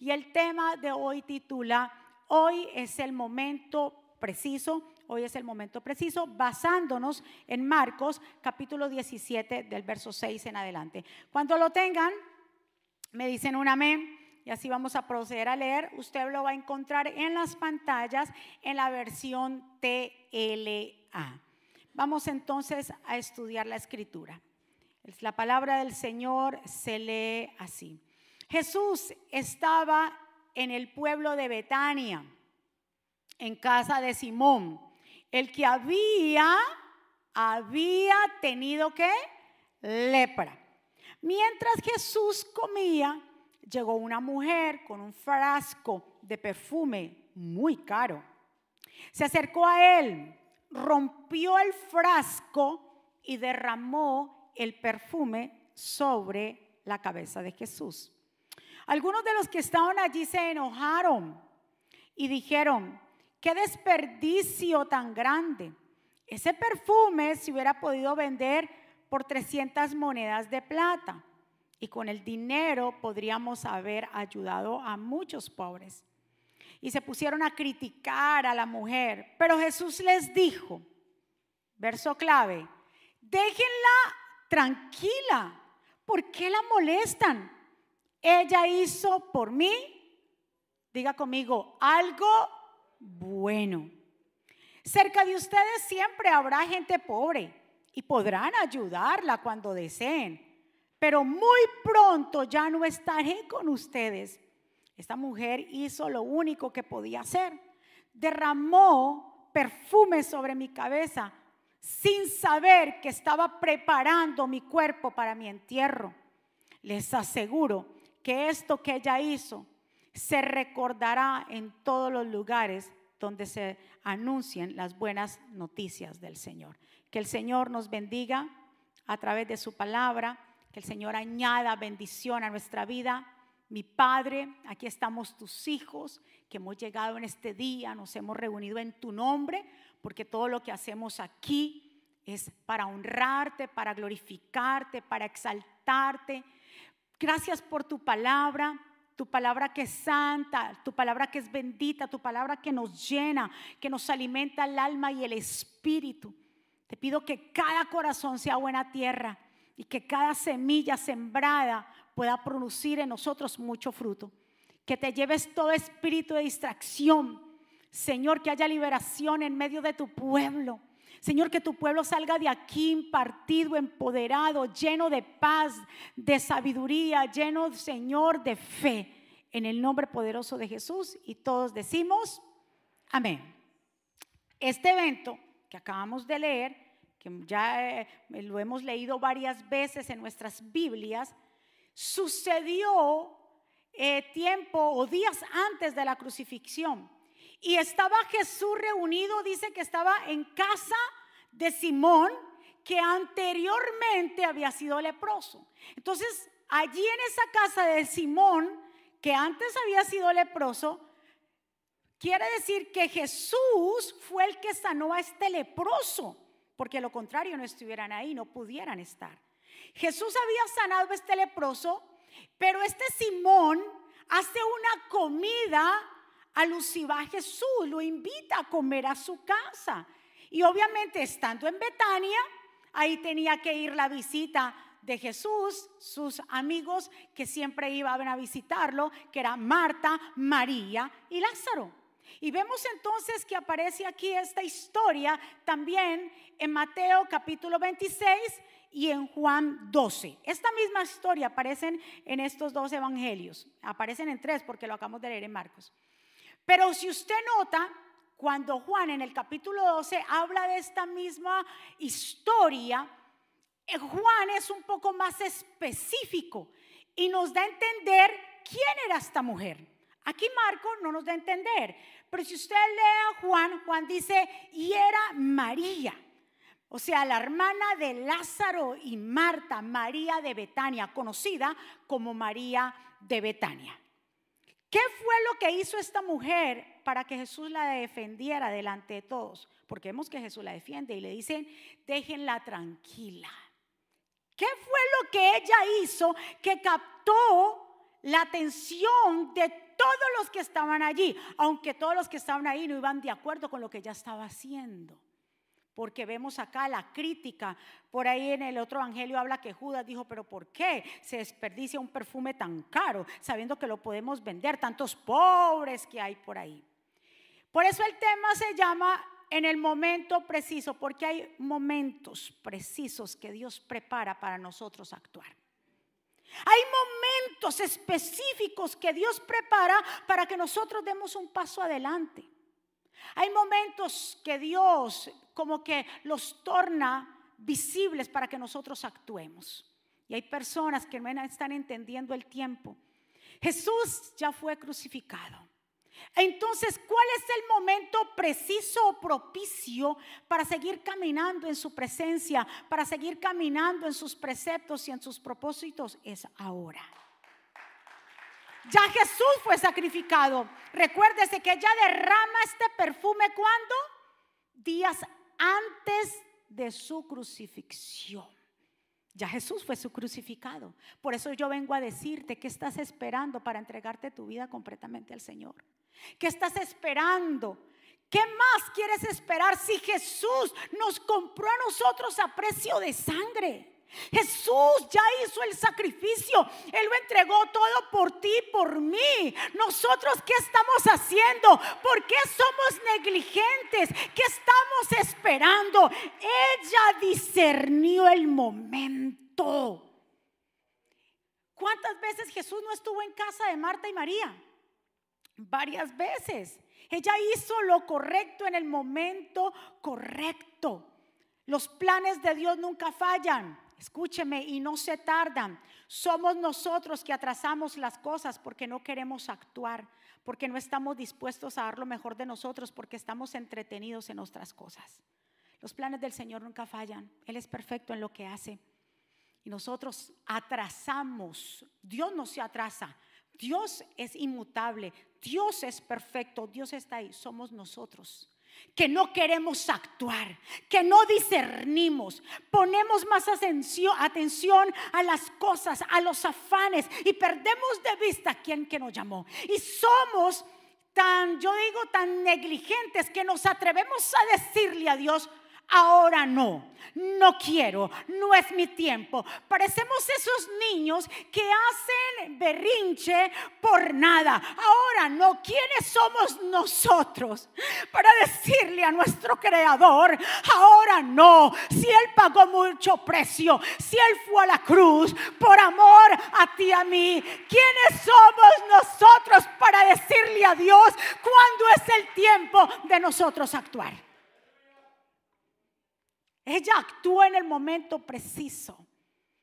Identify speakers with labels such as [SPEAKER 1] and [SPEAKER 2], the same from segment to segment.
[SPEAKER 1] y el tema de hoy titula Hoy es el momento preciso, hoy es el momento preciso, basándonos en Marcos capítulo 17 del verso 6 en adelante. Cuando lo tengan, me dicen un amén y así vamos a proceder a leer. Usted lo va a encontrar en las pantallas en la versión TLA. Vamos entonces a estudiar la escritura. La palabra del Señor se lee así. Jesús estaba en el pueblo de Betania, en casa de Simón, el que había, había tenido que lepra. Mientras Jesús comía, llegó una mujer con un frasco de perfume muy caro. Se acercó a él, rompió el frasco y derramó el perfume sobre la cabeza de Jesús. Algunos de los que estaban allí se enojaron y dijeron, qué desperdicio tan grande. Ese perfume se hubiera podido vender por 300 monedas de plata y con el dinero podríamos haber ayudado a muchos pobres. Y se pusieron a criticar a la mujer, pero Jesús les dijo, verso clave, déjenla tranquila, ¿por qué la molestan? Ella hizo por mí, diga conmigo, algo bueno. Cerca de ustedes siempre habrá gente pobre y podrán ayudarla cuando deseen pero muy pronto ya no estaré con ustedes. Esta mujer hizo lo único que podía hacer. Derramó perfume sobre mi cabeza sin saber que estaba preparando mi cuerpo para mi entierro. Les aseguro que esto que ella hizo se recordará en todos los lugares donde se anuncien las buenas noticias del Señor. Que el Señor nos bendiga a través de su palabra que el Señor añada bendición a nuestra vida. Mi Padre, aquí estamos tus hijos que hemos llegado en este día, nos hemos reunido en tu nombre, porque todo lo que hacemos aquí es para honrarte, para glorificarte, para exaltarte. Gracias por tu palabra, tu palabra que es santa, tu palabra que es bendita, tu palabra que nos llena, que nos alimenta el alma y el espíritu. Te pido que cada corazón sea buena tierra y que cada semilla sembrada pueda producir en nosotros mucho fruto. Que te lleves todo espíritu de distracción. Señor, que haya liberación en medio de tu pueblo. Señor, que tu pueblo salga de aquí impartido, empoderado, lleno de paz, de sabiduría, lleno, Señor, de fe. En el nombre poderoso de Jesús. Y todos decimos, amén. Este evento que acabamos de leer que ya eh, lo hemos leído varias veces en nuestras Biblias, sucedió eh, tiempo o días antes de la crucifixión. Y estaba Jesús reunido, dice que estaba en casa de Simón, que anteriormente había sido leproso. Entonces, allí en esa casa de Simón, que antes había sido leproso, quiere decir que Jesús fue el que sanó a este leproso porque lo contrario no estuvieran ahí, no pudieran estar. Jesús había sanado a este leproso, pero este Simón hace una comida alusiva a Jesús, lo invita a comer a su casa. Y obviamente estando en Betania, ahí tenía que ir la visita de Jesús, sus amigos que siempre iban a visitarlo, que eran Marta, María y Lázaro. Y vemos entonces que aparece aquí esta historia también en Mateo capítulo 26 y en Juan 12. Esta misma historia aparece en estos dos evangelios. Aparecen en tres porque lo acabamos de leer en Marcos. Pero si usted nota, cuando Juan en el capítulo 12 habla de esta misma historia, eh, Juan es un poco más específico y nos da a entender quién era esta mujer. Aquí Marco no nos da a entender, pero si usted lee a Juan, Juan dice, y era María. O sea, la hermana de Lázaro y Marta, María de Betania, conocida como María de Betania. ¿Qué fue lo que hizo esta mujer para que Jesús la defendiera delante de todos? Porque vemos que Jesús la defiende y le dicen, déjenla tranquila. ¿Qué fue lo que ella hizo que captó la atención de todos los que estaban allí, aunque todos los que estaban ahí no iban de acuerdo con lo que ella estaba haciendo. Porque vemos acá la crítica. Por ahí en el otro evangelio habla que Judas dijo, pero ¿por qué se desperdicia un perfume tan caro sabiendo que lo podemos vender? Tantos pobres que hay por ahí. Por eso el tema se llama en el momento preciso, porque hay momentos precisos que Dios prepara para nosotros actuar. Hay momentos específicos que Dios prepara para que nosotros demos un paso adelante. Hay momentos que Dios como que los torna visibles para que nosotros actuemos. Y hay personas que no están entendiendo el tiempo. Jesús ya fue crucificado. Entonces, ¿cuál es el momento preciso o propicio para seguir caminando en su presencia, para seguir caminando en sus preceptos y en sus propósitos? Es ahora. Ya Jesús fue sacrificado. Recuérdese que ella derrama este perfume cuando? Días antes de su crucifixión. Ya Jesús fue su crucificado. Por eso yo vengo a decirte que estás esperando para entregarte tu vida completamente al Señor. ¿Qué estás esperando? ¿Qué más quieres esperar si Jesús nos compró a nosotros a precio de sangre? Jesús ya hizo el sacrificio. Él lo entregó todo por ti, por mí. Nosotros, ¿qué estamos haciendo? ¿Por qué somos negligentes? ¿Qué estamos esperando? Ella discernió el momento. ¿Cuántas veces Jesús no estuvo en casa de Marta y María? varias veces. Ella hizo lo correcto en el momento correcto. Los planes de Dios nunca fallan. Escúcheme y no se tardan. Somos nosotros que atrasamos las cosas porque no queremos actuar, porque no estamos dispuestos a dar lo mejor de nosotros, porque estamos entretenidos en nuestras cosas. Los planes del Señor nunca fallan. Él es perfecto en lo que hace. Y nosotros atrasamos. Dios no se atrasa. Dios es inmutable, Dios es perfecto, Dios está ahí, somos nosotros. Que no queremos actuar, que no discernimos, ponemos más atención, a las cosas, a los afanes y perdemos de vista a quien que nos llamó. Y somos tan, yo digo, tan negligentes que nos atrevemos a decirle a Dios, ahora no, no quiero, no es mi tiempo. Parecemos esos niños que hacen berrinche por nada. Ahora no, ¿quiénes somos nosotros para decirle a nuestro creador, ahora no, si Él pagó mucho precio, si Él fue a la cruz por amor a ti, a mí, ¿quiénes somos nosotros para decirle a Dios cuándo es el tiempo de nosotros actuar? Ella actúa en el momento preciso.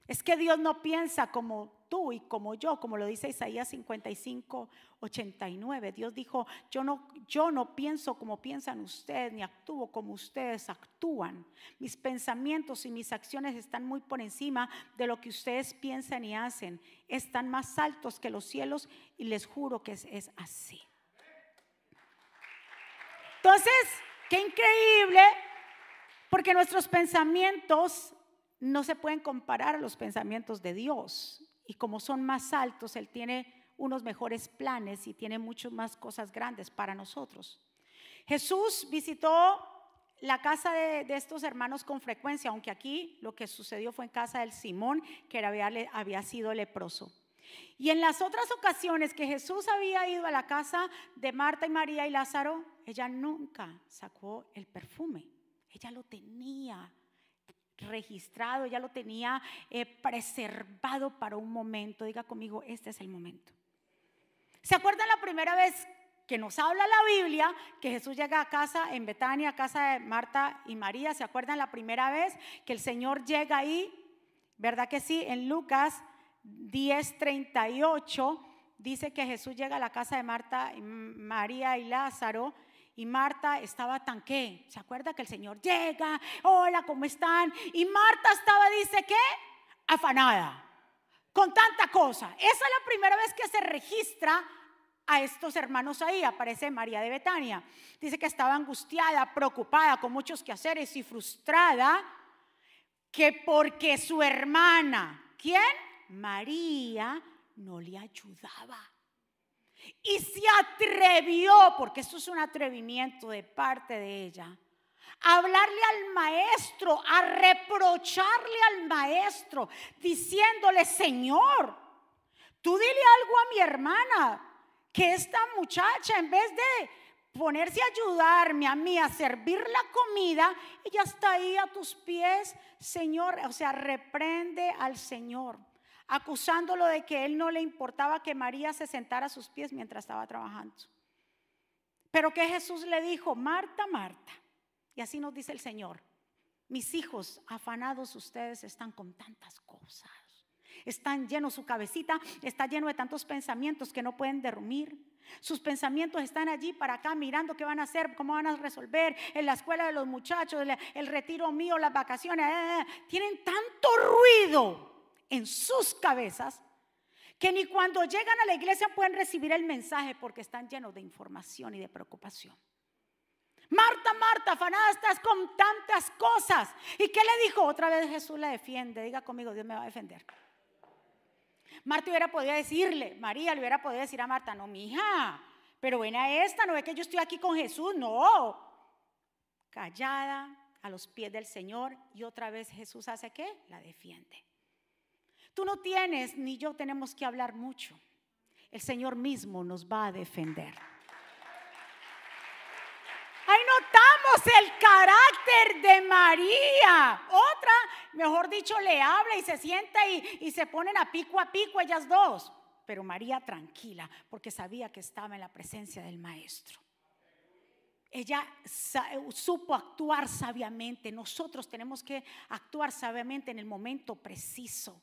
[SPEAKER 1] Es que Dios no piensa como tú y como yo, como lo dice Isaías 55, 89. Dios dijo, yo no, yo no pienso como piensan ustedes, ni actúo como ustedes actúan. Mis pensamientos y mis acciones están muy por encima de lo que ustedes piensan y hacen. Están más altos que los cielos y les juro que es, es así. Entonces, qué increíble porque nuestros pensamientos no se pueden comparar a los pensamientos de Dios. Y como son más altos, Él tiene unos mejores planes y tiene muchas más cosas grandes para nosotros. Jesús visitó la casa de, estos hermanos con frecuencia, aunque aquí lo que sucedió fue en casa del Simón, que había, había sido leproso. Y en las otras ocasiones que Jesús había ido a la casa de Marta y María y Lázaro, ella nunca sacó el perfume. Ella lo tenía registrado, ella lo tenía eh, preservado para un momento. Diga conmigo, este es el momento. ¿Se acuerdan la primera vez que nos habla la Biblia que Jesús llega a casa en Betania, a casa de Marta y María? ¿Se acuerdan la primera vez que el Señor llega ahí? ¿Verdad que sí? En Lucas 10:38 dice que Jesús llega a la casa de Marta, María y Lázaro y Marta estaba tan qué. ¿Se acuerda que el Señor llega? Hola, ¿cómo están? Y Marta estaba, dice que, afanada, con tanta cosa. Esa es la primera vez que se registra a estos hermanos ahí. Aparece María de Betania. Dice que estaba angustiada, preocupada, con muchos quehaceres y frustrada, que porque su hermana, ¿quién? María, no le ayudaba. Y se atrevió, porque esto es un atrevimiento de parte de ella, a hablarle al maestro, a reprocharle al maestro, diciéndole, Señor, tú dile algo a mi hermana, que esta muchacha en vez de ponerse a ayudarme a mí a servir la comida, ella está ahí a tus pies, Señor, o sea, reprende al Señor, acusándolo de que él no le importaba que María se sentara a sus pies mientras estaba trabajando. Pero que Jesús le dijo, Marta, Marta, y así nos dice el Señor, mis hijos, afanados ustedes están con tantas cosas. Están llenos, su cabecita está lleno de tantos pensamientos que no pueden dormir. Sus pensamientos están allí para acá mirando qué van a hacer, cómo van a resolver en la escuela de los muchachos, el retiro mío, las vacaciones. Eh, eh, eh. Tienen tanto ruido en sus cabezas que ni cuando llegan a la iglesia pueden recibir el mensaje porque están llenos de información y de preocupación. Marta, Marta, afanada estás con tantas cosas. ¿Y qué le dijo? Otra vez Jesús la defiende. Diga conmigo, Dios me va a defender. Marta hubiera podido decirle, María le hubiera podido decir a Marta, no, mi hija, pero ven a esta, no ve que yo estoy aquí con Jesús, no. Callada a los pies del Señor y otra vez Jesús hace qué? La defiende. Tú no tienes ni yo tenemos que hablar mucho. El Señor mismo nos va a defender. Ahí notamos el carácter de María. Otra, mejor dicho, le habla y se sienta y, se ponen a pico a pico ellas dos. Pero María tranquila, porque sabía que estaba en la presencia del Maestro. Ella supo actuar sabiamente. Nosotros tenemos que actuar sabiamente en el momento preciso.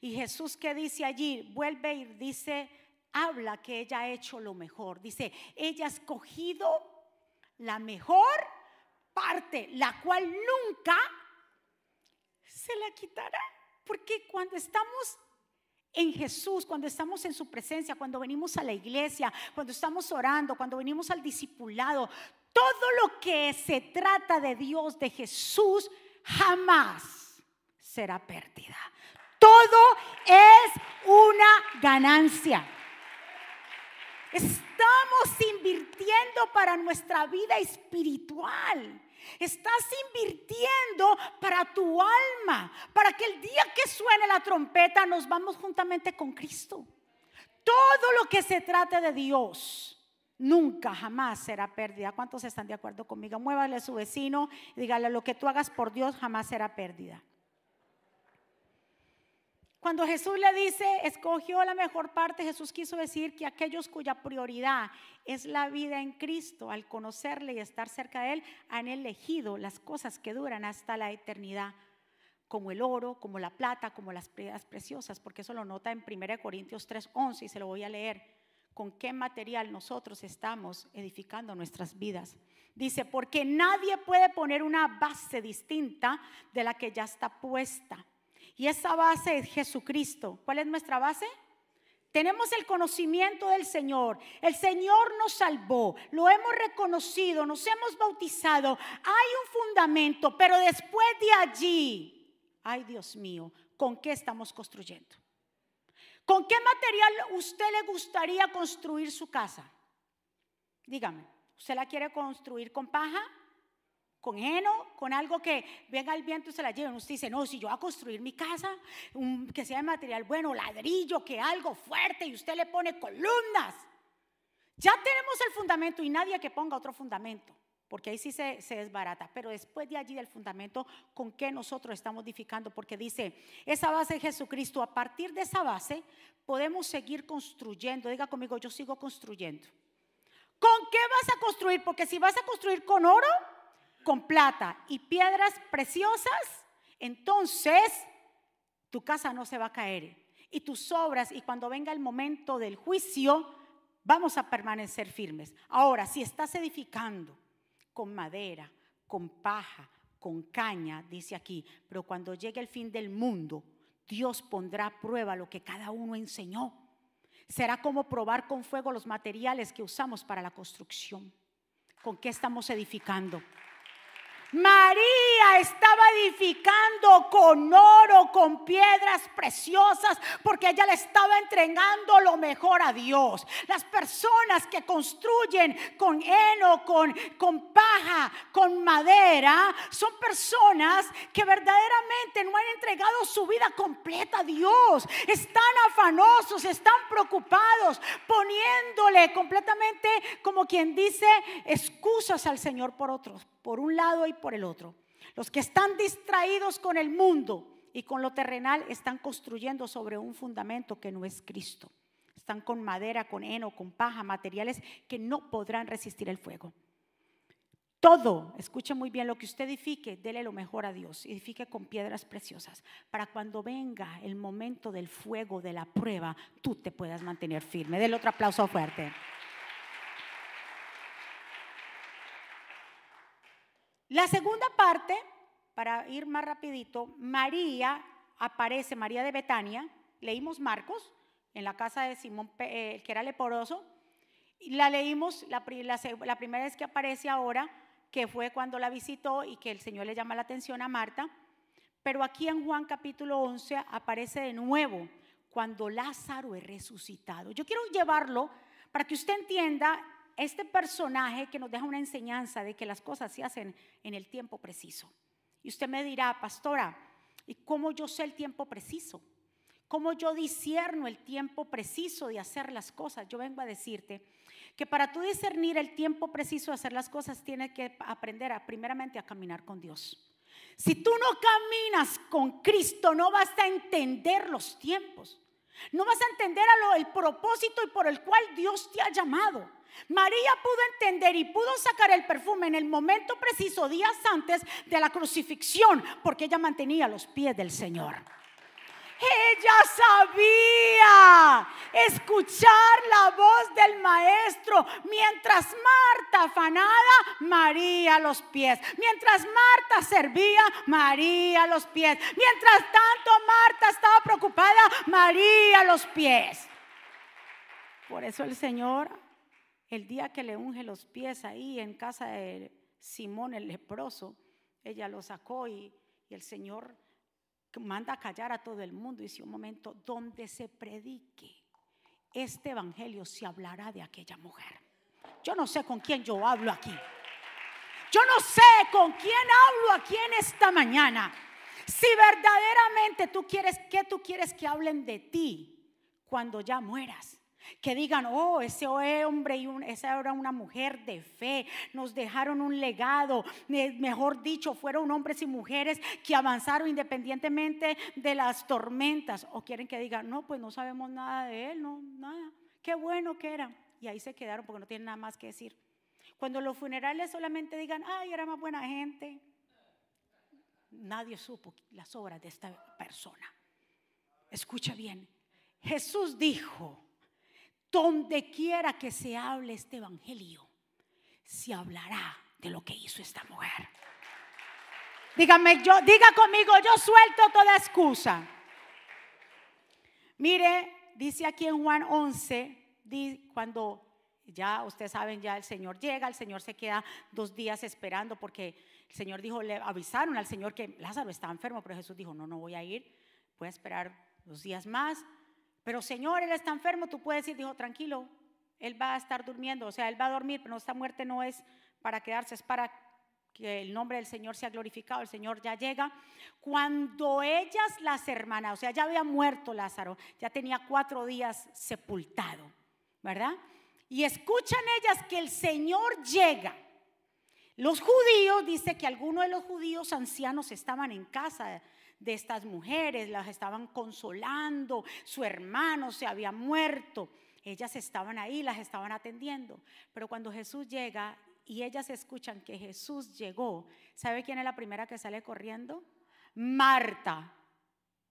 [SPEAKER 1] Y Jesús que dice allí, vuelve y dice, habla que ella ha hecho lo mejor. Dice, ella ha escogido la mejor parte, la cual nunca se la quitará. Porque cuando estamos en Jesús, cuando estamos en su presencia, cuando venimos a la iglesia, cuando estamos orando, cuando venimos al discipulado, todo lo que se trata de Dios, de Jesús, jamás será pérdida. Todo es una ganancia. Estamos invirtiendo para nuestra vida espiritual. Estás invirtiendo para tu alma, para que el día que suene la trompeta nos vamos juntamente con Cristo. Todo lo que se trate de Dios nunca, jamás será pérdida. ¿Cuántos están de acuerdo conmigo? Muévale a su vecino y dígale, lo que tú hagas por Dios jamás será pérdida. Cuando Jesús le dice, escogió la mejor parte, Jesús quiso decir que aquellos cuya prioridad es la vida en Cristo, al conocerle y estar cerca de Él, han elegido las cosas que duran hasta la eternidad, como el oro, como la plata, como las piedras preciosas, porque eso lo nota en 1 Corintios 3:11 y se lo voy a leer. ¿Con qué material nosotros estamos edificando nuestras vidas? Dice, porque nadie puede poner una base distinta de la que ya está puesta y esa base es Jesucristo. ¿Cuál es nuestra base? Tenemos el conocimiento del Señor. El Señor nos salvó. Lo hemos reconocido. Nos hemos bautizado. Hay un fundamento. Pero después de allí, ay Dios mío, ¿con qué estamos construyendo? ¿Con qué material usted le gustaría construir su casa? Dígame, ¿usted la quiere construir con paja? Con heno, con algo que venga el viento y se la lleve. Usted dice, no, si yo voy a construir mi casa, que sea de material bueno, ladrillo, que algo fuerte, y usted le pone columnas. Ya tenemos el fundamento y nadie que ponga otro fundamento, porque ahí sí se, desbarata. Pero después de allí del fundamento, ¿con qué nosotros estamos edificando? Porque dice, esa base es Jesucristo. A partir de esa base podemos seguir construyendo. Diga conmigo, yo sigo construyendo. ¿Con qué vas a construir? Porque si vas a construir con oro, con plata y piedras preciosas, entonces tu casa no se va a caer. Y tus obras, y cuando venga el momento del juicio, vamos a permanecer firmes. Ahora, si estás edificando con madera, con paja, con caña, dice aquí, pero cuando llegue el fin del mundo, Dios pondrá a prueba lo que cada uno enseñó. Será como probar con fuego los materiales que usamos para la construcción. ¿Con qué estamos edificando? María Estaba edificando con oro, con piedras preciosas, porque ella le estaba entregando lo mejor a Dios. Las personas que construyen con heno, con, con paja, con madera, son personas que verdaderamente no han entregado su vida completa a Dios. Están afanosos, están preocupados, poniéndole completamente, como quien dice, excusas al Señor por otros, por un lado y por el otro. Los que están distraídos con el mundo y con lo terrenal están construyendo sobre un fundamento que no es Cristo. Están con madera, con heno, con paja, materiales que no podrán resistir el fuego. Todo, escuche muy bien, lo que usted edifique, dele lo mejor a Dios. Edifique con piedras preciosas para cuando venga el momento del fuego, de la prueba, tú te puedas mantener firme. Dele otro aplauso fuerte. La segunda parte, para ir más rapidito, María aparece, María de Betania, leímos Marcos en la casa de Simón, eh, que era leporoso, y la leímos la, la primera vez que aparece ahora, que fue cuando la visitó y que el Señor le llama la atención a Marta, pero aquí en Juan capítulo 11 aparece de nuevo cuando Lázaro es resucitado. Yo quiero llevarlo para que usted entienda este personaje que nos deja una enseñanza de que las cosas se hacen en el tiempo preciso. Y usted me dirá, pastora, ¿y cómo yo sé el tiempo preciso? ¿Cómo yo discierno el tiempo preciso de hacer las cosas? Yo vengo a decirte que para tú discernir el tiempo preciso de hacer las cosas, tienes que aprender a, primeramente a caminar con Dios. Si tú no caminas con Cristo, no vas a entender los tiempos. No vas a entender a lo, el propósito y por el cual Dios te ha llamado. María pudo entender y pudo sacar el perfume en el momento preciso, días antes de la crucifixión, porque ella mantenía los pies del Señor. Ella sabía escuchar la voz del maestro mientras Marta afanada, María los pies. Mientras Marta servía, María los pies. Mientras tanto Marta estaba preocupada, María los pies. Por eso el Señor el día que le unge los pies ahí en casa de Simón el leproso, ella lo sacó y, el Señor manda a callar a todo el mundo. Y dice un momento, donde se predique este evangelio, se hablará de aquella mujer. Yo no sé con quién yo hablo aquí. Yo no sé con quién hablo aquí en esta mañana. Si verdaderamente tú quieres, que tú quieres que hablen de ti cuando ya mueras? Que digan, oh, ese hombre y esa era una mujer de fe, nos dejaron un legado, mejor dicho, fueron hombres y mujeres que avanzaron independientemente de las tormentas. O quieren que digan, no, pues no sabemos nada de él, no, nada. Qué bueno que era. Y ahí se quedaron porque no tienen nada más que decir. Cuando los funerales solamente digan, ay, era más buena gente, nadie supo las obras de esta persona. Escucha bien, Jesús dijo, donde quiera que se hable este evangelio, se hablará de lo que hizo esta mujer. Dígame, yo, diga conmigo, yo suelto toda excusa. Mire, dice aquí en Juan 11, cuando ya ustedes saben, ya el Señor llega, el Señor se queda dos días esperando porque el Señor dijo, le avisaron al Señor que Lázaro estaba enfermo, pero Jesús dijo, no, no voy a ir, voy a esperar dos días más pero Señor, Él está enfermo, tú puedes ir, dijo, tranquilo, Él va a estar durmiendo, o sea, Él va a dormir, pero esta muerte no es para quedarse, es para que el nombre del Señor sea glorificado, el Señor ya llega. Cuando ellas, las hermanas, o sea, ya había muerto Lázaro, ya tenía cuatro días sepultado, ¿verdad? Y escuchan ellas que el Señor llega. Los judíos, dice que algunos de los judíos ancianos estaban en casa de estas mujeres, las estaban consolando, su hermano se había muerto, ellas estaban ahí, las estaban atendiendo. Pero cuando Jesús llega y ellas escuchan que Jesús llegó, ¿sabe quién es la primera que sale corriendo? Marta.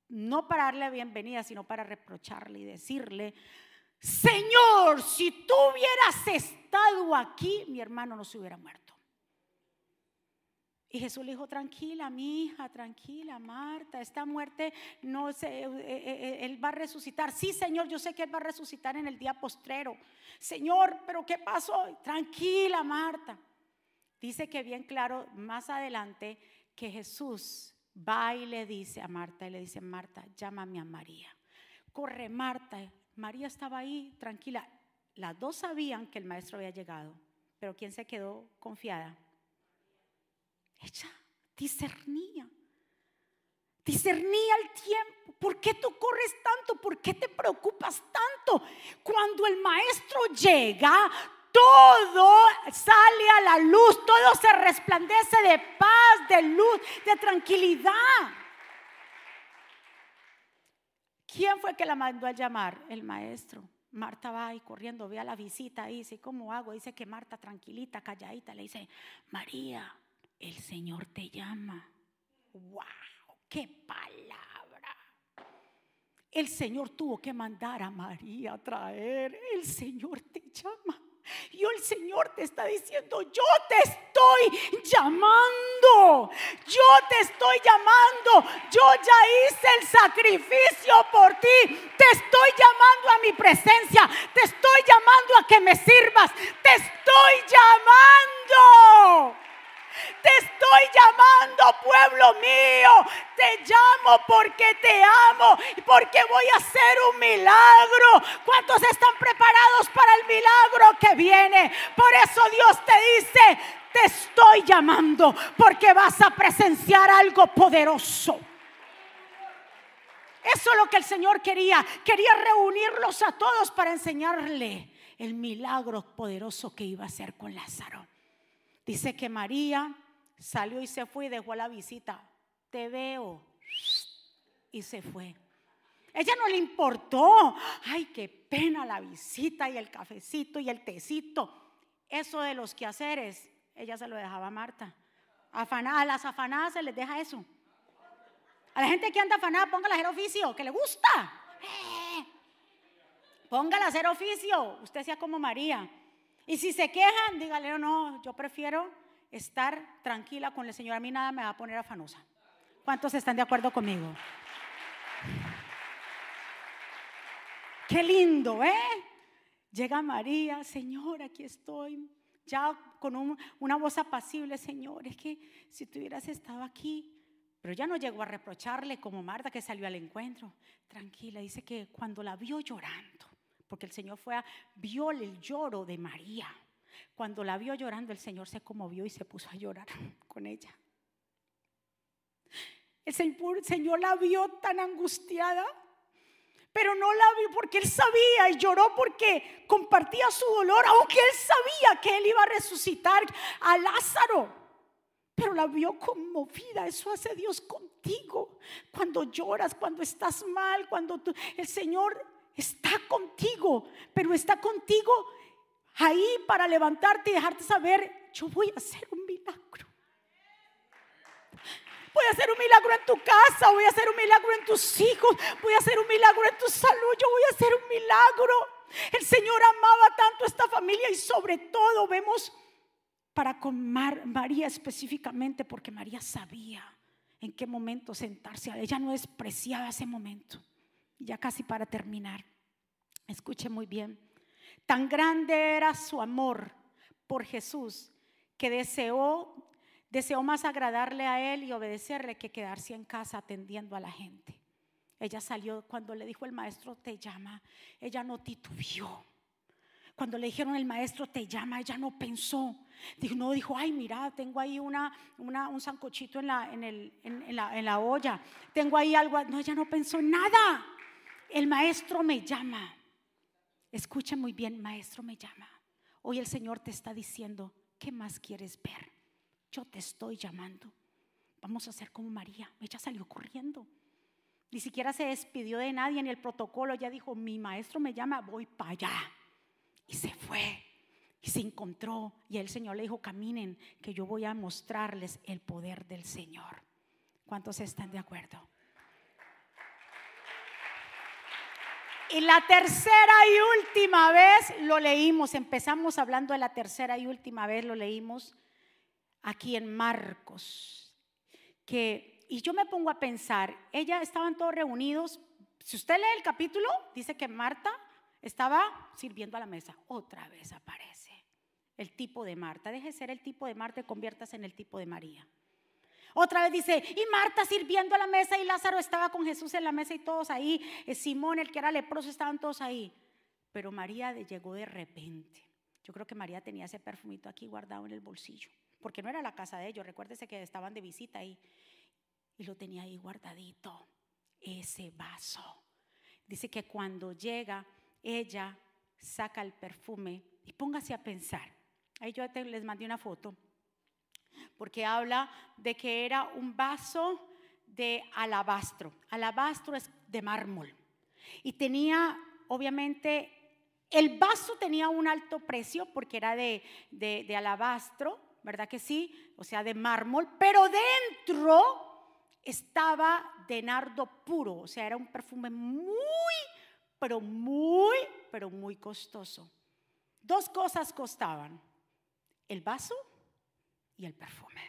[SPEAKER 1] No para darle bienvenida, sino para reprocharle y decirle, Señor, si tú hubieras estado aquí, mi hermano no se hubiera muerto. Y Jesús le dijo, tranquila, mi hija, tranquila, Marta, esta muerte no se, eh, eh, eh, él va a resucitar. Sí, Señor, yo sé que él va a resucitar en el día postrero. Señor, pero ¿qué pasó? Tranquila, Marta. Dice que bien claro más adelante que Jesús va y le dice a Marta y le dice, Marta, llámame a María. Corre Marta. María estaba ahí tranquila. Las dos sabían que el maestro había llegado, pero ¿quién se quedó confiada? Ella discernía. Discernía el tiempo. ¿Por qué tú corres tanto? ¿Por qué te preocupas tanto? Cuando el maestro llega, todo sale a la luz, todo se resplandece de paz, de luz, de tranquilidad. ¿Quién fue que la mandó a llamar? El maestro. Marta va ahí corriendo, ve a la visita y dice, ¿cómo hago? Dice que Marta tranquilita, calladita, le dice, María, el Señor te llama. ¡Wow! ¡Qué palabra! El Señor tuvo que mandar a María a traer. El Señor te llama. Y el Señor te está diciendo, yo te estoy llamando, yo te estoy llamando, yo ya hice el sacrificio por ti, te estoy llamando a mi presencia, te estoy llamando a que me sirvas, te estoy llamando. Te estoy llamando, pueblo mío. Te llamo porque te amo y porque voy a hacer un milagro. ¿Cuántos están preparados para el milagro que viene? Por eso Dios te dice, te estoy llamando porque vas a presenciar algo poderoso. Eso es lo que el Señor quería. Quería reunirlos a todos para enseñarle el milagro poderoso que iba a hacer con Lázaro. Dice que María salió y se fue y dejó la visita. Te veo. Y se fue. Ella no le importó. Ay, qué pena la visita y el cafecito y el tecito. Eso de los quehaceres, ella se lo dejaba a Marta. a las afanadas se les deja eso. A la gente que anda afanada, póngala a hacer oficio, que le gusta. Eh, póngala a hacer oficio. Usted sea como María. Y si se quejan, dígale, no, yo prefiero estar tranquila con el Señor. A mí nada me va a poner afanosa. ¿Cuántos están de acuerdo conmigo? Qué lindo, ¿eh? Llega María, Señor, aquí estoy. Ya con una voz apacible, Señor, es que si tú hubieras estado aquí, pero ya no llegó a reprocharle como Marta que salió al encuentro. Tranquila, dice que cuando la vio llorando, porque el Señor fue a, vio el lloro de María. Cuando la vio llorando, el Señor se conmovió y se puso a llorar con ella. El Señor la vio tan angustiada, pero no la vio porque Él sabía y lloró porque compartía su dolor, aunque Él sabía que Él iba a resucitar a Lázaro. Pero la vio conmovida, eso hace Dios contigo. Cuando lloras, cuando estás mal, cuando el Señor está contigo, pero está contigo ahí para levantarte y dejarte saber, yo voy a hacer un milagro. Voy a hacer un milagro en tu casa, voy a hacer un milagro en tus hijos, voy a hacer un milagro en tu salud, yo voy a hacer un milagro. El Señor amaba tanto a esta familia y sobre todo vemos para con María específicamente, porque María sabía en qué momento sentarse. Ella no despreciaba ese momento. Ya casi para terminar, escuche muy bien. Tan grande era su amor por Jesús que deseó, deseó más agradarle a él y obedecerle que quedarse en casa atendiendo a la gente. Ella salió cuando le dijo el maestro te llama, ella no titubió. Cuando le dijeron el maestro te llama, ella no pensó. No, dijo, ay, mira, tengo ahí una, un sancochito en la, en, el, en la olla. Tengo ahí algo. No, ella no pensó nada. El maestro me llama. Escucha muy bien, maestro me llama. Hoy el Señor te está diciendo, ¿qué más quieres ver? Yo te estoy llamando. Vamos a hacer como María. Ella salió corriendo. Ni siquiera se despidió de nadie en el protocolo. Ya dijo, mi maestro me llama, voy para allá. Y se fue. Y se encontró. Y el Señor le dijo, caminen, que yo voy a mostrarles el poder del Señor. ¿Cuántos están de acuerdo? Y la tercera y última vez lo leímos, empezamos hablando de la tercera y última vez lo leímos aquí en Marcos. Que, y yo me pongo a pensar, ella estaban todos reunidos. Si usted lee el capítulo, dice que Marta estaba sirviendo a la mesa. Otra vez aparece el tipo de Marta. Deje ser el tipo de Marta y conviértase en el tipo de María. Otra vez dice, y Marta sirviendo a la mesa y Lázaro estaba con Jesús en la mesa y todos ahí. Eh, Simón, el que era leproso, estaban todos ahí. Pero María llegó de repente. Yo creo que María tenía ese perfumito aquí guardado en el bolsillo, porque no era la casa de ellos. Recuérdese que estaban de visita ahí. Y lo tenía ahí guardadito, ese vaso. Dice que cuando llega, ella saca el perfume y póngase a pensar. Ahí yo les mandé una foto porque habla de que era un vaso de alabastro. Alabastro es de mármol. Y tenía, obviamente, el vaso tenía un alto precio porque era de, de, alabastro, ¿verdad que sí? O sea, de mármol, pero dentro estaba de nardo puro, o sea, era un perfume muy, pero muy, pero muy costoso. Dos cosas costaban, el vaso y el perfume.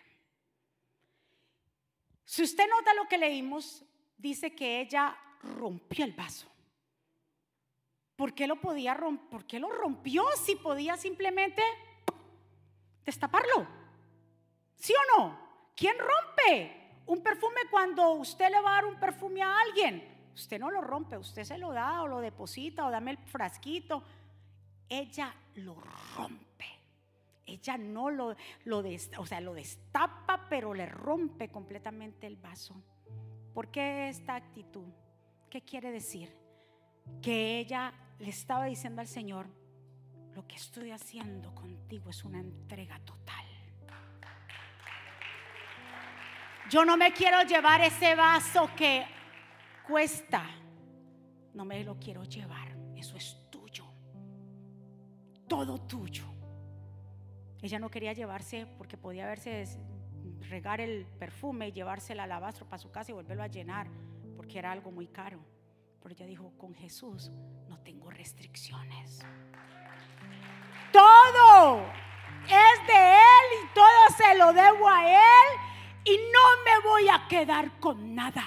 [SPEAKER 1] Si usted nota lo que leímos, dice que ella rompió el vaso. ¿Por qué lo podía romper? ¿Por qué lo rompió si podía simplemente destaparlo? ¿Sí o no? ¿Quién rompe un perfume cuando usted le va a dar un perfume a alguien? Usted no lo rompe, usted se lo da o lo deposita o dame el frasquito. Ella lo rompe ella no lo, lo, o sea, lo destapa, pero le rompe completamente el vaso. ¿Por qué esta actitud? ¿Qué quiere decir? Que ella le estaba diciendo al Señor, lo que estoy haciendo contigo es una entrega total. Yo no me quiero llevar ese vaso que cuesta. No me lo quiero llevar. Eso es tuyo. Todo tuyo. Ella no quería llevarse porque podía verse regar el perfume y llevarse el alabastro para su casa y volverlo a llenar porque era algo muy caro. Pero ella dijo, con Jesús no tengo restricciones. Todo es de Él y todo se lo debo a Él y no me voy a quedar con nada.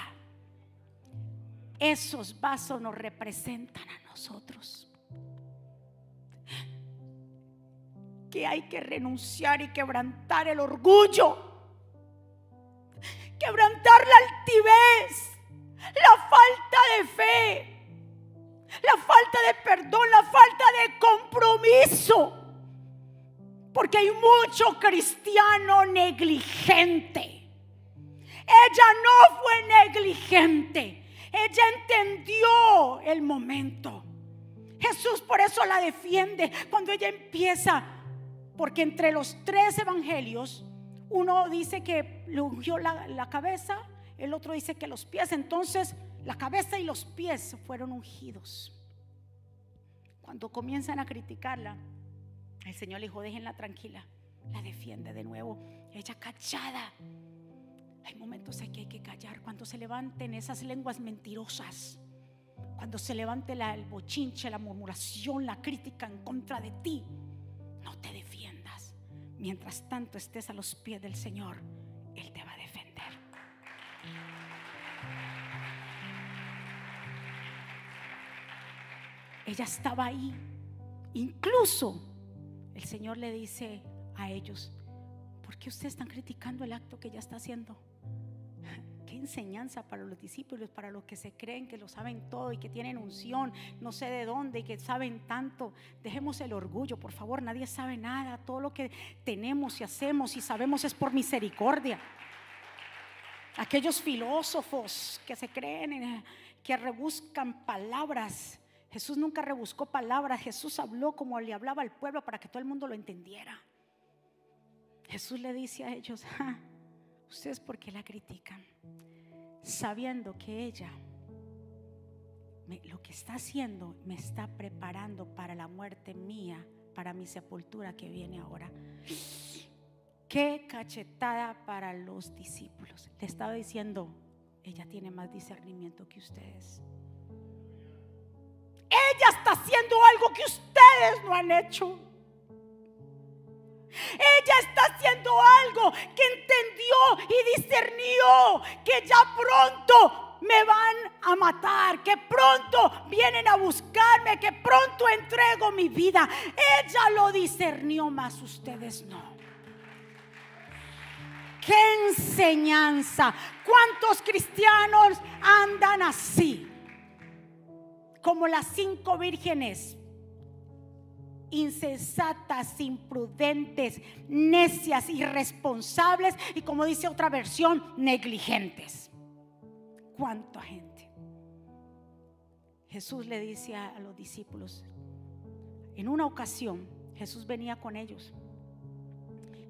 [SPEAKER 1] Esos vasos nos representan a nosotros. Que hay que renunciar y quebrantar el orgullo, quebrantar la altivez, la falta de fe, la falta de perdón, la falta de compromiso. Porque hay mucho cristiano negligente. Ella no fue negligente. Ella entendió el momento. Jesús por eso la defiende cuando ella empieza porque entre los tres evangelios, uno dice que le ungió la, cabeza, el otro dice que los pies. Entonces, la cabeza y los pies fueron ungidos. Cuando comienzan a criticarla, el Señor le dijo, déjenla tranquila. La defiende de nuevo. Ella callada. Hay momentos en que hay que callar. Cuando se levanten esas lenguas mentirosas. Cuando se levante la, el bochinche, la murmuración, la crítica en contra de ti. No te defiendas mientras tanto estés a los pies del Señor, Él te va a defender. Ella estaba ahí. Incluso el Señor le dice a ellos, ¿por qué ustedes están criticando el acto que ella está haciendo? Enseñanza para los discípulos, para los que se creen que lo saben todo y que tienen unción, no sé de dónde y que saben tanto. Dejemos el orgullo, por favor, nadie sabe nada. Todo lo que tenemos y hacemos y sabemos es por misericordia. Aquellos filósofos que se creen, que rebuscan palabras. Jesús nunca rebuscó palabras, Jesús habló como le hablaba al pueblo para que todo el mundo lo entendiera. Jesús le dice a ellos, ustedes por qué la critican sabiendo que ella lo que está haciendo me está preparando para la muerte mía, para mi sepultura que viene ahora. Qué cachetada para los discípulos. Le estaba diciendo, ella tiene más discernimiento que ustedes. Ella está haciendo algo que ustedes no han hecho. Ella está haciendo algo que entendió y discernió que ya pronto me van a matar, que pronto vienen a buscarme, que pronto entrego mi vida. Ella lo discernió más, ustedes no. qué enseñanza. ¿Cuántos cristianos andan así? Como las cinco vírgenes insensatas, imprudentes, necias, irresponsables y como dice otra versión, negligentes. ¿Cuánta gente? Jesús le dice a, los discípulos, en una ocasión Jesús venía con ellos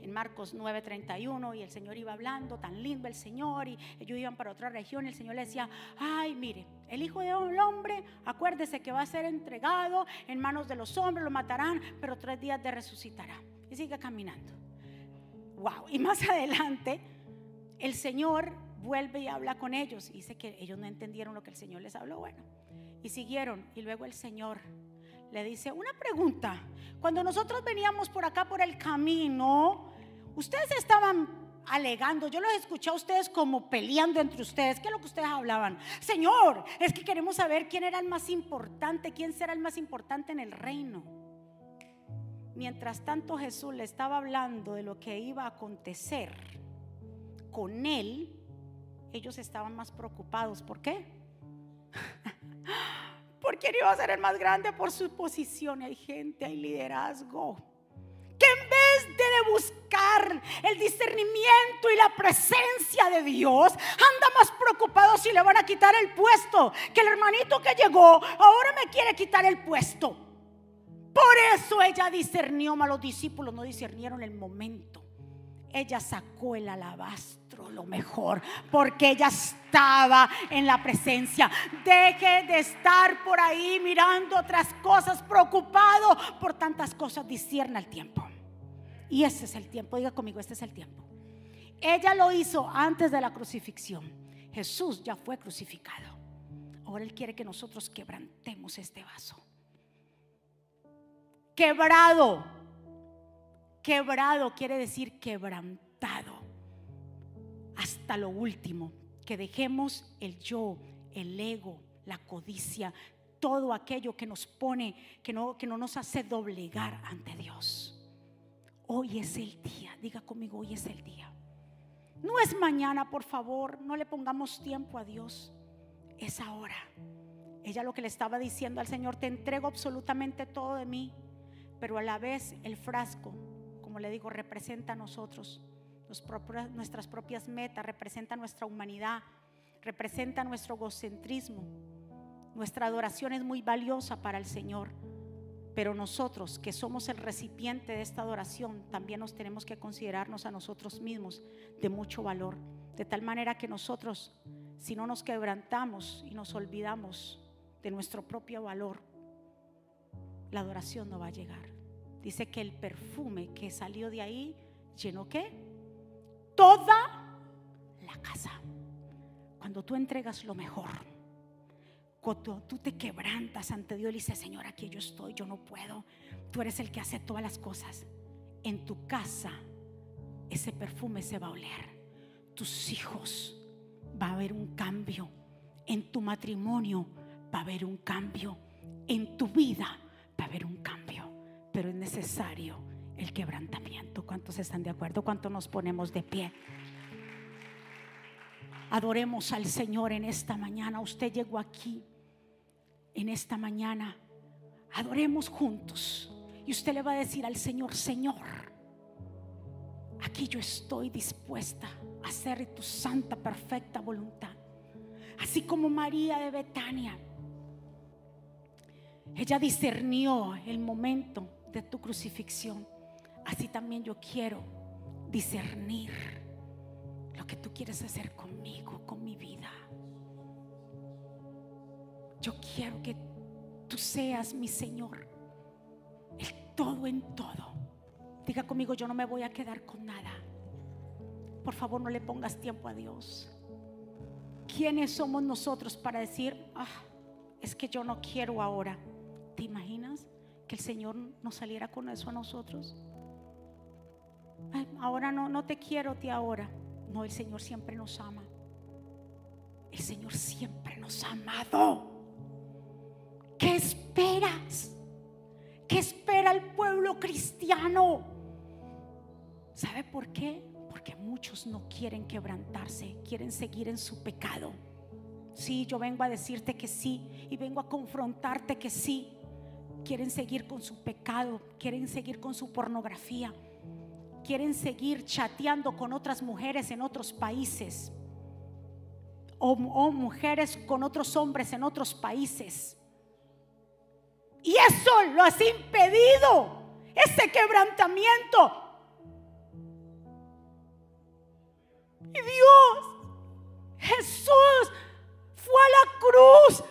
[SPEAKER 1] en Marcos 9:31 y el Señor iba hablando, tan lindo el Señor, y ellos iban para otra región, y el Señor le decía, ay, mire, el Hijo de un hombre, acuérdese que va a ser entregado en manos de los hombres, lo matarán, pero tres días de resucitará. Y sigue caminando. Wow. Y más adelante, el Señor vuelve y habla con ellos. Y dice que ellos no entendieron lo que el Señor les habló. Bueno, y siguieron. Y luego el Señor le dice, una pregunta. Cuando nosotros veníamos por acá por el camino, ustedes estaban alegando, yo los escuché a ustedes como peleando entre ustedes. ¿Qué es lo que ustedes hablaban? Señor, es que queremos saber quién era el más importante, quién será el más importante en el reino. Mientras tanto Jesús le estaba hablando de lo que iba a acontecer con él, ellos estaban más preocupados. ¿Por qué? porque iba a ser el más grande por su posición. Hay gente, hay liderazgo. Que en vez de buscar el discernimiento y la presencia de Dios, anda más preocupado si le van a quitar el puesto. Que el hermanito que llegó ahora me quiere quitar el puesto. Por eso ella discernió, mas los discípulos no discernieron el momento ella sacó el alabastro, lo mejor, porque ella estaba en la presencia. Deje de estar por ahí mirando otras cosas, preocupado por tantas cosas, discierna el tiempo. Y ese es el tiempo, diga conmigo, este es el tiempo. Ella lo hizo antes de la crucifixión. Jesús ya fue crucificado. Ahora Él quiere que nosotros quebrantemos este vaso. Quebrado Quebrado quiere decir quebrantado. Hasta lo último. Que dejemos el yo, el ego, la codicia, todo aquello que nos pone, que no, que no nos hace doblegar ante Dios. Hoy es el día. Diga conmigo, hoy es el día. No es mañana, por favor. No le pongamos tiempo a Dios. Es ahora. Ella lo que le estaba diciendo al Señor, te entrego absolutamente todo de mí, pero a la vez el frasco como le digo, representa a nosotros, nuestras propias metas, representa nuestra humanidad, representa nuestro egocentrismo. Nuestra adoración es muy valiosa para el Señor, pero nosotros que somos el recipiente de esta adoración, también nos tenemos que considerarnos a nosotros mismos de mucho valor, de tal manera que nosotros, si no nos quebrantamos y nos olvidamos de nuestro propio valor, la adoración no va a llegar. Dice que el perfume que salió de ahí llenó qué? Toda la casa. Cuando tú entregas lo mejor, cuando tú te quebrantas ante Dios y dices, Señor, aquí yo estoy, yo no puedo. Tú eres el que hace todas las cosas. En tu casa ese perfume se va a oler. Tus hijos va a haber un cambio. En tu matrimonio va a haber un cambio. En tu vida va a haber un cambio pero es necesario el quebrantamiento. ¿Cuántos están de acuerdo? ¿Cuántos nos ponemos de pie? Adoremos al Señor en esta mañana. Usted llegó aquí en esta mañana. Adoremos juntos. Y usted le va a decir al Señor, Señor, aquí yo estoy dispuesta a hacer tu santa, perfecta voluntad. Así como María de Betania. Ella discernió el momento de tu crucifixión, así también yo quiero discernir lo que tú quieres hacer conmigo, con mi vida. Yo quiero que tú seas mi Señor, el todo en todo. Diga conmigo, yo no me voy a quedar con nada. Por favor, no le pongas tiempo a Dios. ¿Quiénes somos nosotros para decir, ah, es que yo no quiero ahora? ¿Te imaginas? que el Señor nos saliera con eso a nosotros. Ahora no, no te quiero ti ahora. No, el Señor siempre nos ama. El Señor siempre nos ha amado. ¿Qué esperas? ¿Qué espera el pueblo cristiano? ¿Sabe por qué? Porque muchos no quieren quebrantarse, quieren seguir en su pecado. Sí, yo vengo a decirte que sí y vengo a confrontarte que sí. Quieren seguir con su pecado, quieren seguir con su pornografía, quieren seguir chateando con otras mujeres en otros países o, mujeres con otros hombres en otros países. Y eso lo has impedido, ese quebrantamiento. Y Dios, Jesús, fue a la cruz.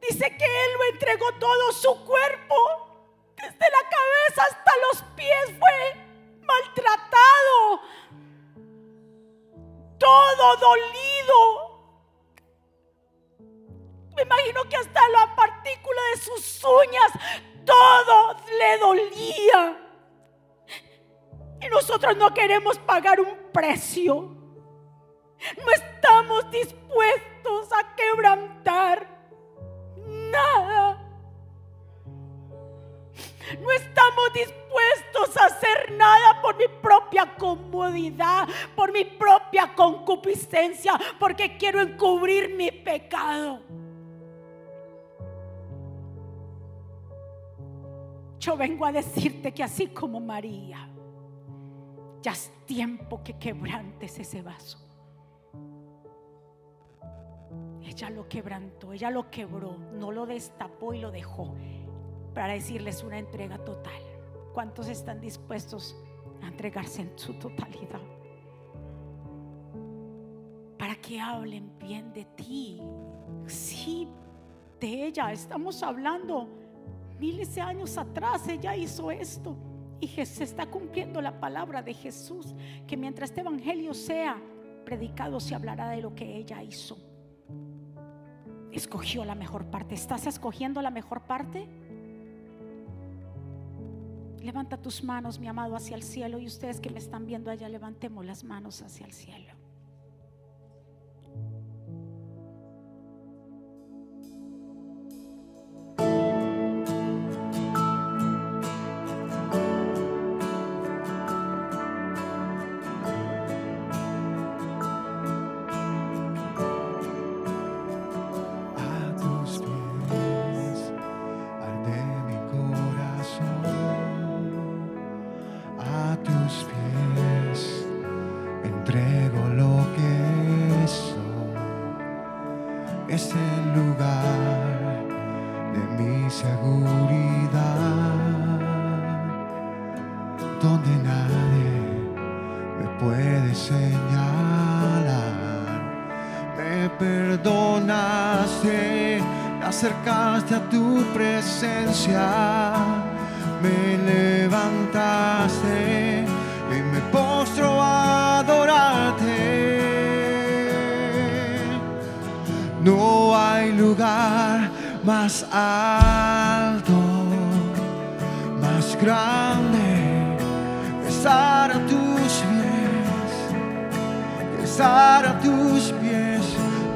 [SPEAKER 1] Dice que Él lo entregó todo su cuerpo, desde la cabeza hasta los pies fue maltratado, todo dolido. Me imagino que hasta la partícula de sus uñas, todo le dolía. Y nosotros no queremos pagar un precio. No estamos dispuestos a quebrantar nada. No estamos dispuestos a hacer nada por mi propia comodidad, por mi propia concupiscencia, porque quiero encubrir mi pecado. Yo vengo a decirte que así como María, ya es tiempo que quebrantes ese vaso. Ella lo quebrantó, ella lo quebró, no lo destapó y lo dejó para decirles una entrega total. ¿Cuántos están dispuestos a entregarse en su totalidad? Para que hablen bien de ti. Sí, de ella estamos hablando. Miles de años atrás ella hizo esto. Y se está cumpliendo la palabra de Jesús, que mientras este evangelio sea predicado, se hablará de lo que ella hizo escogió la mejor parte. ¿Estás escogiendo la mejor parte? Levanta tus manos, mi amado, hacia el cielo. Y ustedes que me están viendo allá, levantemos las manos hacia el cielo.
[SPEAKER 2] Acercaste a tu presencia, me levantaste y me postro a adorarte. No hay lugar más alto, más grande estar a tus pies, estar a tus pies.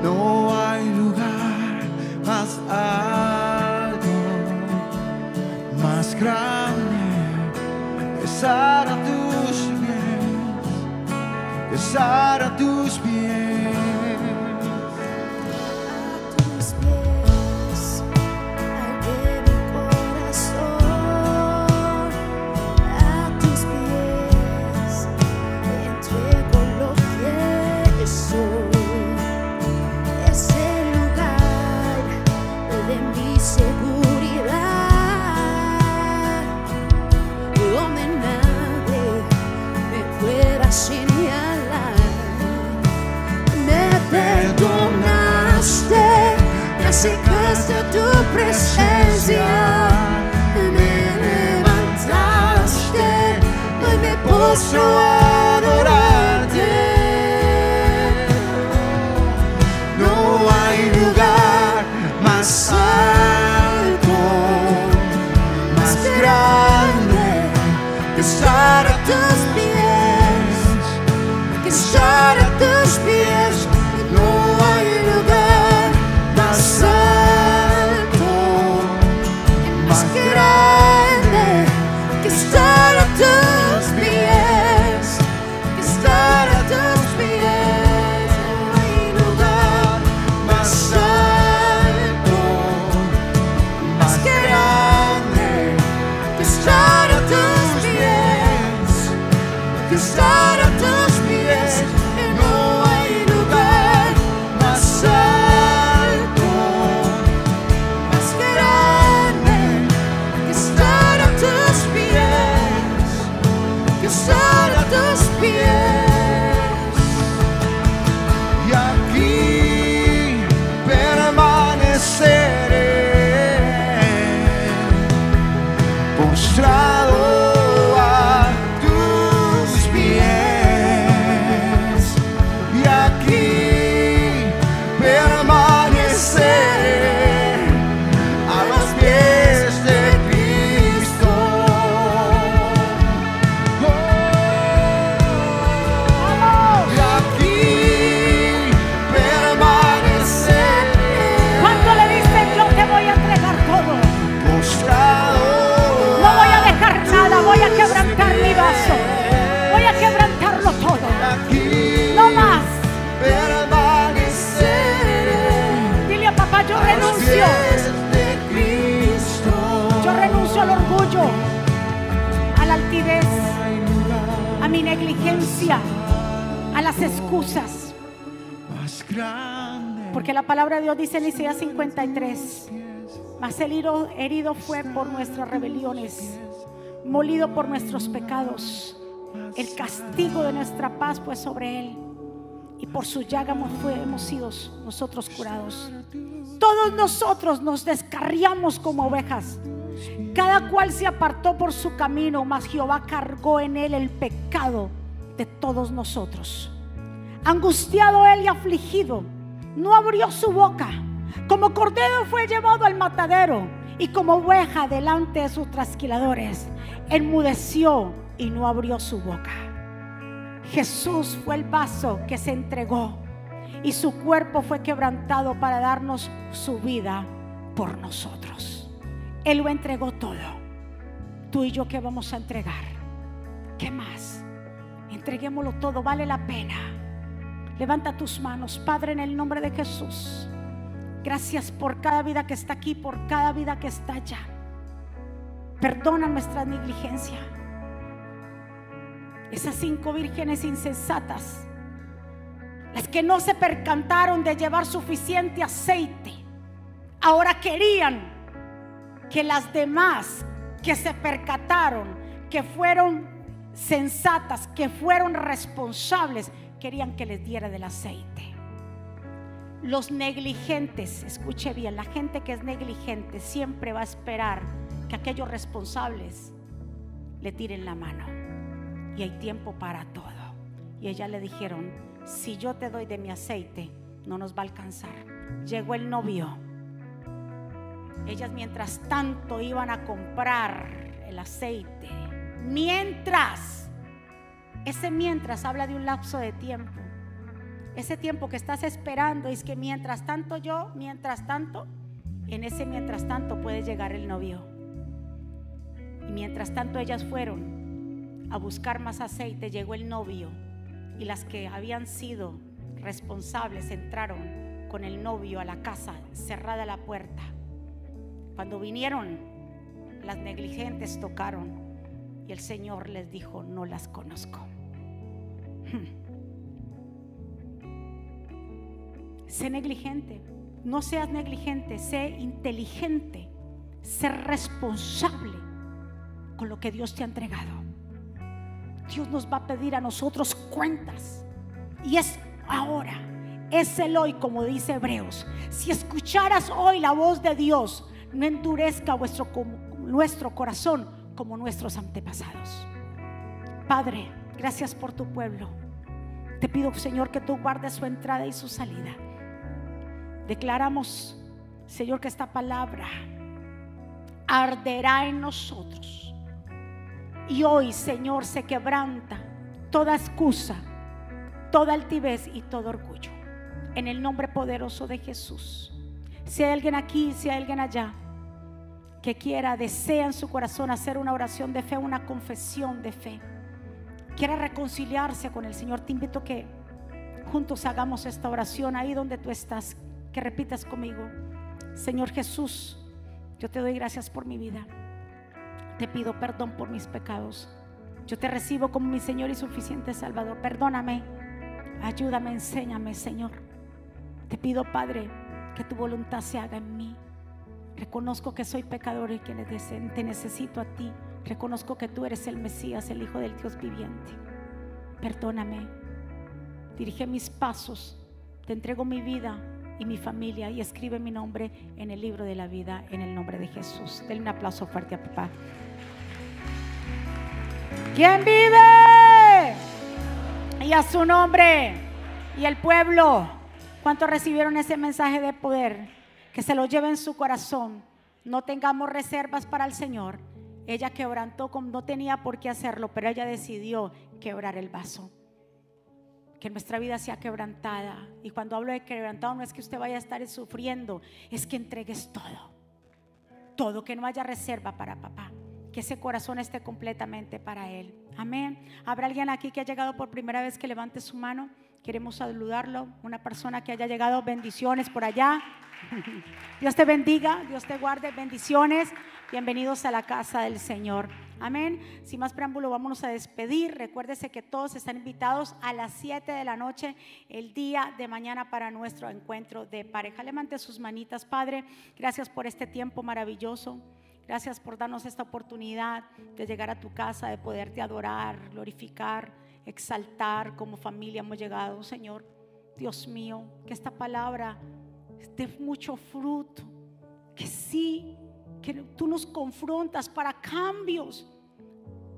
[SPEAKER 2] No hay más alto, más grande, besar a tus pies, besar a tus pies.
[SPEAKER 1] presencia
[SPEAKER 2] me
[SPEAKER 1] levantaste, hoy
[SPEAKER 2] me
[SPEAKER 1] postro a
[SPEAKER 2] adorarte. No
[SPEAKER 1] hay
[SPEAKER 2] lugar más alto,
[SPEAKER 1] más grande que estar a tu negligencia, a las excusas. Porque la palabra de Dios dice en Isaías 53, mas el herido, herido fue por nuestras rebeliones, molido por nuestros pecados. El castigo de nuestra paz fue sobre él. Y por su llaga hemos sido nosotros curados. Todos nosotros nos descarriamos como ovejas. Cada cual se apartó por su camino, mas Jehová cargó en él el pecado de todos nosotros. Angustiado él y afligido, no abrió su boca. Como cordero fue llevado al matadero y como oveja delante de sus trasquiladores, enmudeció y no abrió su boca. Jesús fue el vaso que se entregó y su cuerpo fue quebrantado para darnos su vida por nosotros. Él lo entregó todo. Tú y yo, ¿qué vamos a entregar? ¿Qué más? Entreguémoslo todo, vale la pena. Levanta tus manos, Padre, en el nombre de Jesús. Gracias por cada vida que está aquí, por cada vida que está allá. Perdona nuestra negligencia. Esas cinco vírgenes insensatas, las que no se percantaron de llevar suficiente aceite, ahora querían que las demás que se percataron, que fueron sensatas, que fueron responsables, querían que les diera del aceite. Los negligentes, escuche bien, la gente que es negligente siempre va a esperar que aquellos responsables le tiren la mano. Y hay tiempo para todo. Y ellas le dijeron, si yo te doy de mi aceite, no nos va a alcanzar. Llegó el novio. Ellas mientras tanto iban a comprar el aceite. Mientras, ese mientras habla de un lapso de tiempo. Ese tiempo que estás esperando es que mientras tanto yo, mientras tanto, en ese mientras tanto puede llegar el novio. Y mientras tanto ellas fueron a buscar más aceite, llegó el novio. Y las que habían sido responsables entraron con el novio a la casa, cerrada la puerta. Cuando vinieron, las negligentes tocaron y el Señor les dijo, no las conozco. Sé negligente, no seas negligente, sé inteligente, sé responsable con lo que Dios te ha entregado. Dios nos va a pedir a nosotros cuentas y es ahora, es el hoy, como dice Hebreos. Si escucharas hoy la voz de Dios, no endurezca vuestro, nuestro corazón como nuestros antepasados. Padre, gracias por tu pueblo. Te pido, Señor, que tú guardes su entrada y su salida. Declaramos, Señor, que esta palabra arderá en nosotros. Y hoy, Señor, se quebranta toda excusa, toda altivez y todo orgullo. En el nombre poderoso de Jesús. Si hay alguien aquí, si hay alguien allá que quiera, desea en su corazón hacer una oración de fe, una confesión de fe, quiera reconciliarse con el Señor, te invito que juntos hagamos esta oración ahí donde tú estás, que repitas conmigo. Señor Jesús, yo te doy gracias por mi vida. Te pido perdón por mis pecados. Yo te recibo como mi Señor y suficiente Salvador. Perdóname, ayúdame, enséñame, Señor. Te pido, Padre, que tu voluntad se haga en mí. Reconozco que soy pecador y que te necesito a ti. Reconozco que tú eres el Mesías, el Hijo del Dios viviente. Perdóname. Dirige mis pasos. Te entrego mi vida y mi familia y escribe mi nombre en el libro de la vida en el nombre de Jesús. Denle un aplauso fuerte a papá. ¿Quién vive? Y a su nombre. Y el pueblo. ¿Cuántos recibieron ese mensaje de poder? Que se lo lleve en su corazón. No tengamos reservas para el Señor. Ella quebrantó como no tenía por qué hacerlo, pero ella decidió quebrar el vaso. Que nuestra vida sea quebrantada. Y cuando hablo de quebrantado no es que usted vaya a estar sufriendo, es que entregues todo. Todo, que no haya reserva para papá. Que ese corazón esté completamente para Él. Amén. ¿Habrá alguien aquí que ha llegado por primera vez que levante su mano? Queremos saludarlo. Una persona que haya llegado, bendiciones por allá. Dios te bendiga, Dios te guarde, bendiciones. Bienvenidos a la casa del Señor. Amén. Sin más preámbulo, vámonos a despedir. Recuérdese que todos están invitados a las 7 de la noche, el día de mañana, para nuestro encuentro de pareja. Levante sus manitas, Padre. Gracias por este tiempo maravilloso. Gracias por darnos esta oportunidad de llegar a tu casa, de poderte adorar, glorificar, exaltar como familia hemos llegado, Señor. Dios mío, que esta palabra dé mucho fruto, que sí, que tú nos confrontas para cambios,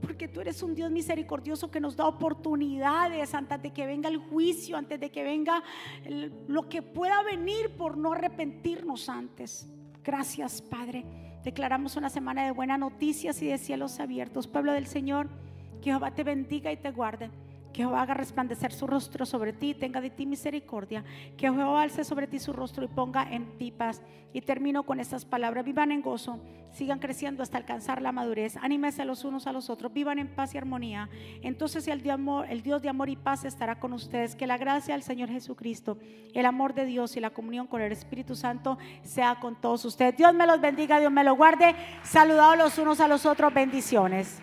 [SPEAKER 1] porque tú eres un Dios misericordioso que nos da oportunidades antes de que venga el juicio, antes de que venga lo que pueda venir por no arrepentirnos antes. Gracias, Padre. Declaramos una semana de buenas noticias y de cielos abiertos. Pueblo del Señor, que Jehová te bendiga y te guarde. Que Jehová haga resplandecer su rostro sobre ti, tenga de ti misericordia. Que Jehová alce sobre ti su rostro y ponga en ti paz. Y termino con estas palabras. Vivan en gozo, sigan creciendo hasta alcanzar la madurez. Anímense los unos a los otros, vivan en paz y armonía. Entonces el Dios, el Dios de amor y paz estará con ustedes. Que la gracia del Señor Jesucristo, el amor de Dios y la comunión con el Espíritu Santo sea con todos ustedes. Dios me los bendiga, Dios me los guarde. Saludados los unos a los otros. Bendiciones.